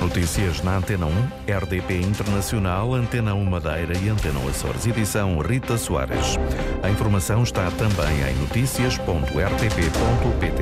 Notícias na Antena 1, RDP Internacional, Antena 1 Madeira e Antena Açores. Edição Rita Soares. A informação está também em notícias.rtp.pt.